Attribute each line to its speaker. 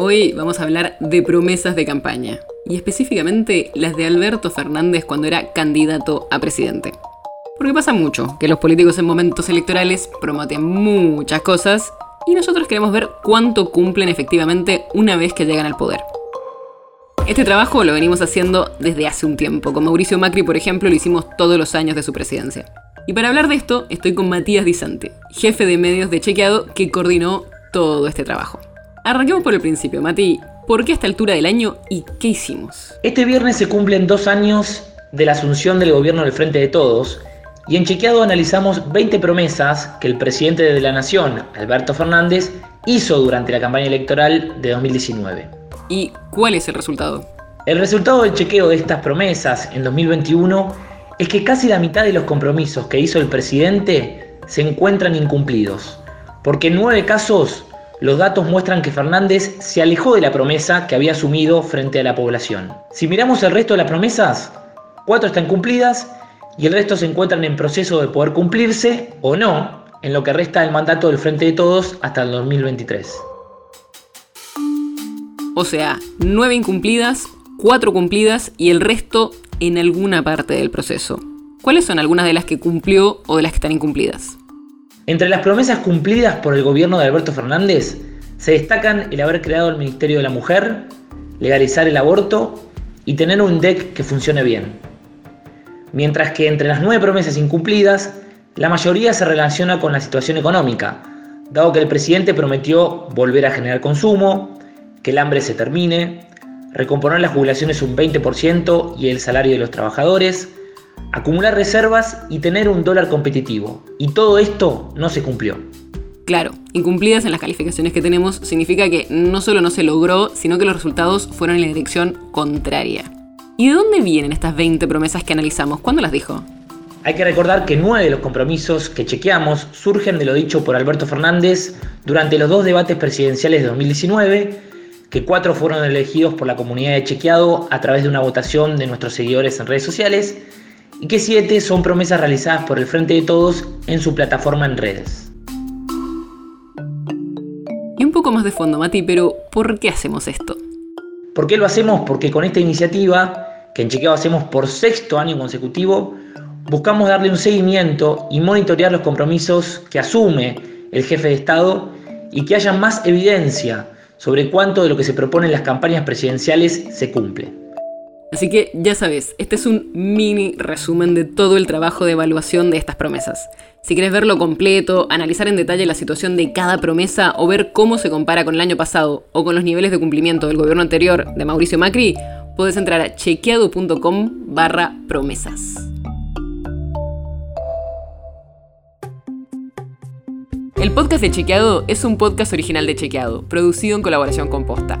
Speaker 1: Hoy vamos a hablar de promesas de campaña, y específicamente las de Alberto Fernández cuando era candidato a presidente. Porque pasa mucho que los políticos en momentos electorales prometen muchas cosas y nosotros queremos ver cuánto cumplen efectivamente una vez que llegan al poder. Este trabajo lo venimos haciendo desde hace un tiempo. Con Mauricio Macri, por ejemplo, lo hicimos todos los años de su presidencia. Y para hablar de esto, estoy con Matías Dizante, jefe de medios de Chequeado, que coordinó todo este trabajo. Arranquemos por el principio, Mati. ¿Por qué a esta altura del año y qué hicimos?
Speaker 2: Este viernes se cumplen dos años de la asunción del gobierno del Frente de Todos y en Chequeado analizamos 20 promesas que el presidente de la Nación, Alberto Fernández, hizo durante la campaña electoral de 2019.
Speaker 1: ¿Y cuál es el resultado?
Speaker 2: El resultado del chequeo de estas promesas en 2021 es que casi la mitad de los compromisos que hizo el presidente se encuentran incumplidos, porque en nueve casos los datos muestran que Fernández se alejó de la promesa que había asumido frente a la población. Si miramos el resto de las promesas, cuatro están cumplidas y el resto se encuentran en proceso de poder cumplirse o no en lo que resta del mandato del Frente de Todos hasta el 2023.
Speaker 1: O sea, nueve incumplidas, cuatro cumplidas y el resto en alguna parte del proceso. ¿Cuáles son algunas de las que cumplió o de las que están incumplidas?
Speaker 2: Entre las promesas cumplidas por el gobierno de Alberto Fernández se destacan el haber creado el Ministerio de la Mujer, legalizar el aborto y tener un DEC que funcione bien. Mientras que entre las nueve promesas incumplidas, la mayoría se relaciona con la situación económica, dado que el presidente prometió volver a generar consumo, que el hambre se termine, recomponer las jubilaciones un 20% y el salario de los trabajadores, acumular reservas y tener un dólar competitivo. Y todo esto no se cumplió.
Speaker 1: Claro, incumplidas en las calificaciones que tenemos significa que no solo no se logró, sino que los resultados fueron en la dirección contraria. ¿Y de dónde vienen estas 20 promesas que analizamos? ¿Cuándo las dijo?
Speaker 2: Hay que recordar que nueve de los compromisos que chequeamos surgen de lo dicho por Alberto Fernández durante los dos debates presidenciales de 2019, que cuatro fueron elegidos por la comunidad de chequeado a través de una votación de nuestros seguidores en redes sociales y que siete son promesas realizadas por el Frente de Todos en su plataforma en redes.
Speaker 1: Y un poco más de fondo, Mati, pero ¿por qué hacemos esto?
Speaker 2: ¿Por qué lo hacemos? Porque con esta iniciativa, que en Chequeo hacemos por sexto año consecutivo, buscamos darle un seguimiento y monitorear los compromisos que asume el jefe de Estado y que haya más evidencia sobre cuánto de lo que se propone en las campañas presidenciales se cumple.
Speaker 1: Así que ya sabes, este es un mini resumen de todo el trabajo de evaluación de estas promesas. Si quieres verlo completo, analizar en detalle la situación de cada promesa o ver cómo se compara con el año pasado o con los niveles de cumplimiento del gobierno anterior de Mauricio Macri, puedes entrar a chequeado.com barra promesas. El podcast de Chequeado es un podcast original de Chequeado, producido en colaboración con Posta.